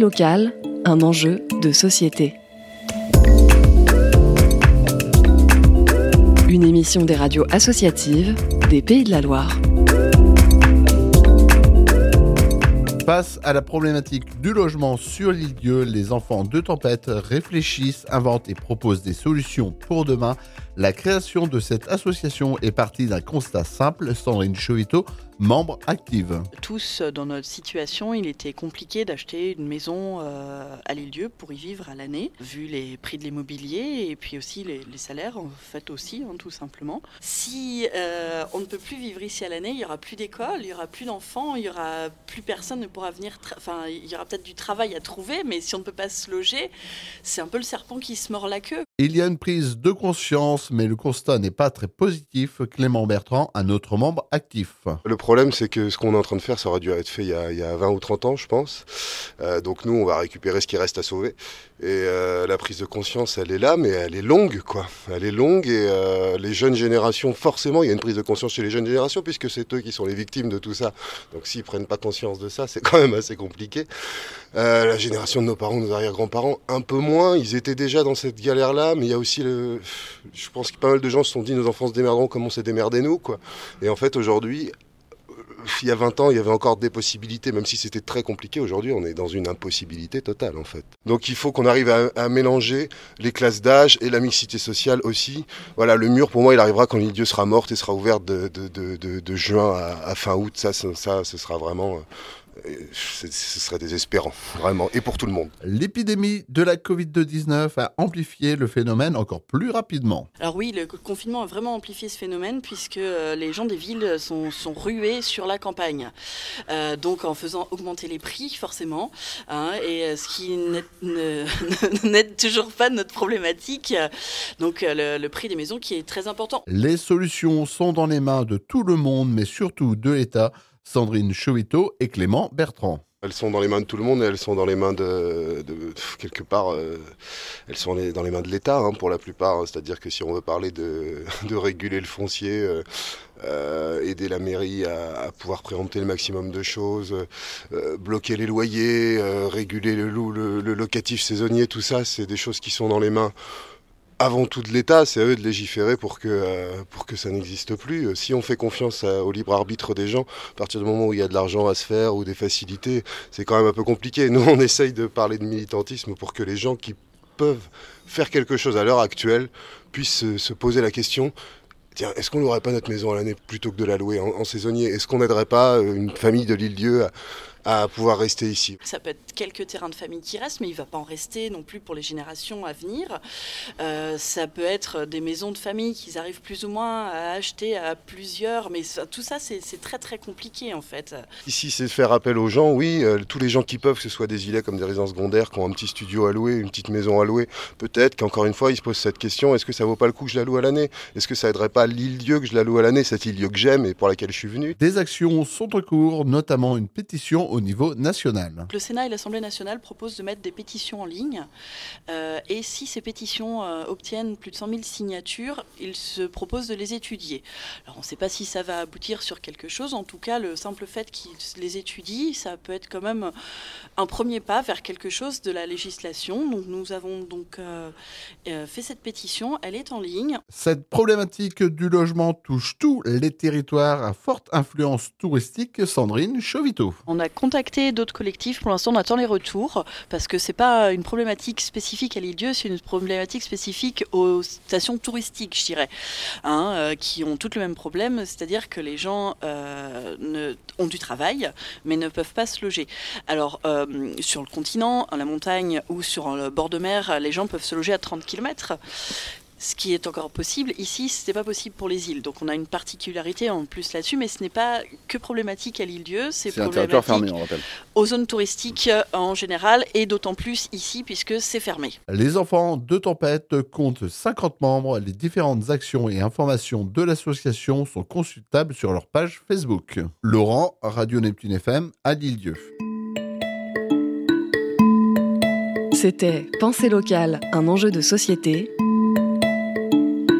Locale, un enjeu de société. Une émission des radios associatives des Pays de la Loire. Face à la problématique du logement sur l'île Dieu, les enfants de tempête réfléchissent, inventent et proposent des solutions pour demain. La création de cette association est partie d'un constat simple. Sandrine Chovito membre active. Tous euh, dans notre situation, il était compliqué d'acheter une maison euh, à l'île-dieu pour y vivre à l'année, vu les prix de l'immobilier et puis aussi les, salaires, en fait aussi, hein, tout simplement. Si euh, on ne peut plus vivre ici à l'année, il y aura plus d'école, il y aura plus d'enfants, il y aura plus personne ne pourra venir. Enfin, il y aura peut-être du travail à trouver, mais si on ne peut pas se loger, c'est un peu le serpent qui se mord la queue. Il y a une prise de conscience, mais le constat n'est pas très positif. Clément Bertrand, un autre membre actif. Le problème, c'est que ce qu'on est en train de faire, ça aurait dû être fait il y a, 20 ou 30 ans, je pense. Euh, donc nous, on va récupérer ce qui reste à sauver. Et euh, la prise de conscience, elle est là, mais elle est longue, quoi. Elle est longue et euh, les jeunes générations, forcément, il y a une prise de conscience chez les jeunes générations, puisque c'est eux qui sont les victimes de tout ça. Donc s'ils prennent pas conscience de ça, c'est quand même assez compliqué. la génération de nos parents, nos arrière-grands-parents, un peu moins. Ils étaient déjà dans cette galère-là, mais il y a aussi le... Je pense que pas mal de gens se sont dit, nos enfants se démerderont comme on s'est démerdé nous, quoi. Et en fait, aujourd'hui, il y a 20 ans, il y avait encore des possibilités, même si c'était très compliqué. Aujourd'hui, on est dans une impossibilité totale, en fait. Donc, il faut qu'on arrive à, mélanger les classes d'âge et la mixité sociale aussi. Voilà, le mur, pour moi, il arrivera quand l'île sera morte et sera ouverte de, juin à, fin août. Ça, ça, ce sera vraiment ce serait désespérant, vraiment, et pour tout le monde. L'épidémie de la Covid-19 a amplifié le phénomène encore plus rapidement. Alors oui, le confinement a vraiment amplifié ce phénomène puisque euh, les gens des villes sont, rués sur la campagne. Euh, donc en faisant augmenter les prix, forcément, hein, et euh, ce qui n'aide toujours pas notre problématique. Donc le, le prix des maisons qui est très important. Les solutions sont dans les mains de tout le monde, mais surtout de l'État. Sandrine Chouito et Clément Bertrand. Elles sont dans les mains de tout le monde et elles sont dans les mains de, quelque part, euh, elles sont dans les mains de l'État hein, pour la plupart. C'est-à-dire que si on veut parler de, réguler le foncier, euh, euh, aider la mairie à, pouvoir préempter le maximum de choses, bloquer les loyers, réguler le, le locatif saisonnier, tout ça, c'est des choses qui sont dans les mains avant tout de l'État, c'est à eux de légiférer pour que, euh, pour que ça n'existe plus. Si on fait confiance au libre arbitre des gens, à partir du moment où il y a de l'argent à se faire ou des facilités, c'est quand même un peu compliqué. Nous, on essaye de parler de militantisme pour que les gens qui peuvent faire quelque chose à l'heure actuelle puissent se poser la question tiens, est-ce qu'on n'aurait pas notre maison à l'année plutôt que de la louer en, saisonnier? Est-ce qu'on n'aiderait pas une famille de l'île-dieu à pouvoir rester ici. Ça peut être quelques terrains de famille qui restent, mais il ne va pas en rester non plus pour les générations à venir. Euh, ça peut être des maisons de famille qu'ils arrivent plus ou moins à acheter à plusieurs, mais tout ça, c'est très très compliqué en fait. Ici, c'est faire appel aux gens, oui, euh, tous les gens qui peuvent, que ce soit des îlets comme des résidences secondaires, qui ont un petit studio à louer, une petite maison à louer, peut-être qu'encore une fois, ils se posent cette question, est-ce que ça vaut pas le coup que je la loue à l'année? Est-ce que ça aiderait pas l'île-dieu que je la loue à l'année, cette île-dieu que j'aime et pour laquelle je suis venu? Des actions sont en cours, notamment une pétition au niveau national. Le Sénat et l'Assemblée nationale proposent de mettre des pétitions en ligne. Euh, et si ces pétitions euh, obtiennent plus de 100 000 signatures, ils se proposent de les étudier. Alors on ne sait pas si ça va aboutir sur quelque chose. En tout cas, le simple fait qu'ils les étudient, ça peut être quand même un premier pas vers quelque chose de la législation. Donc nous avons donc euh, fait cette pétition. Elle est en ligne. Cette problématique du logement touche tous les territoires à forte influence touristique. Sandrine Chovito. On a contacté d'autres collectifs. Pour l'instant, on attend les retours parce que c'est pas une problématique spécifique à l'île-dieu, c'est une problématique spécifique aux stations touristiques, je dirais, hein, euh, qui ont toutes le même problème, c'est-à-dire que les gens euh, ont du travail mais ne peuvent pas se loger. Alors, euh, sur le continent, à la montagne ou sur le bord de mer, les gens peuvent se loger à 30 km ce qui est encore possible. Ici, ce n'est pas possible pour les îles. Donc on a une particularité en plus là-dessus, mais ce n'est pas que problématique à l'île Dieu, c'est problématique fermé, on rappelle. aux zones touristiques euh, en général, et d'autant plus ici puisque c'est fermé. Les enfants de tempête comptent 50 membres. Les différentes actions et informations de l'association sont consultables sur leur page Facebook. Laurent, Radio Neptune FM, à l'île Dieu. C'était Pensée locale, un enjeu de société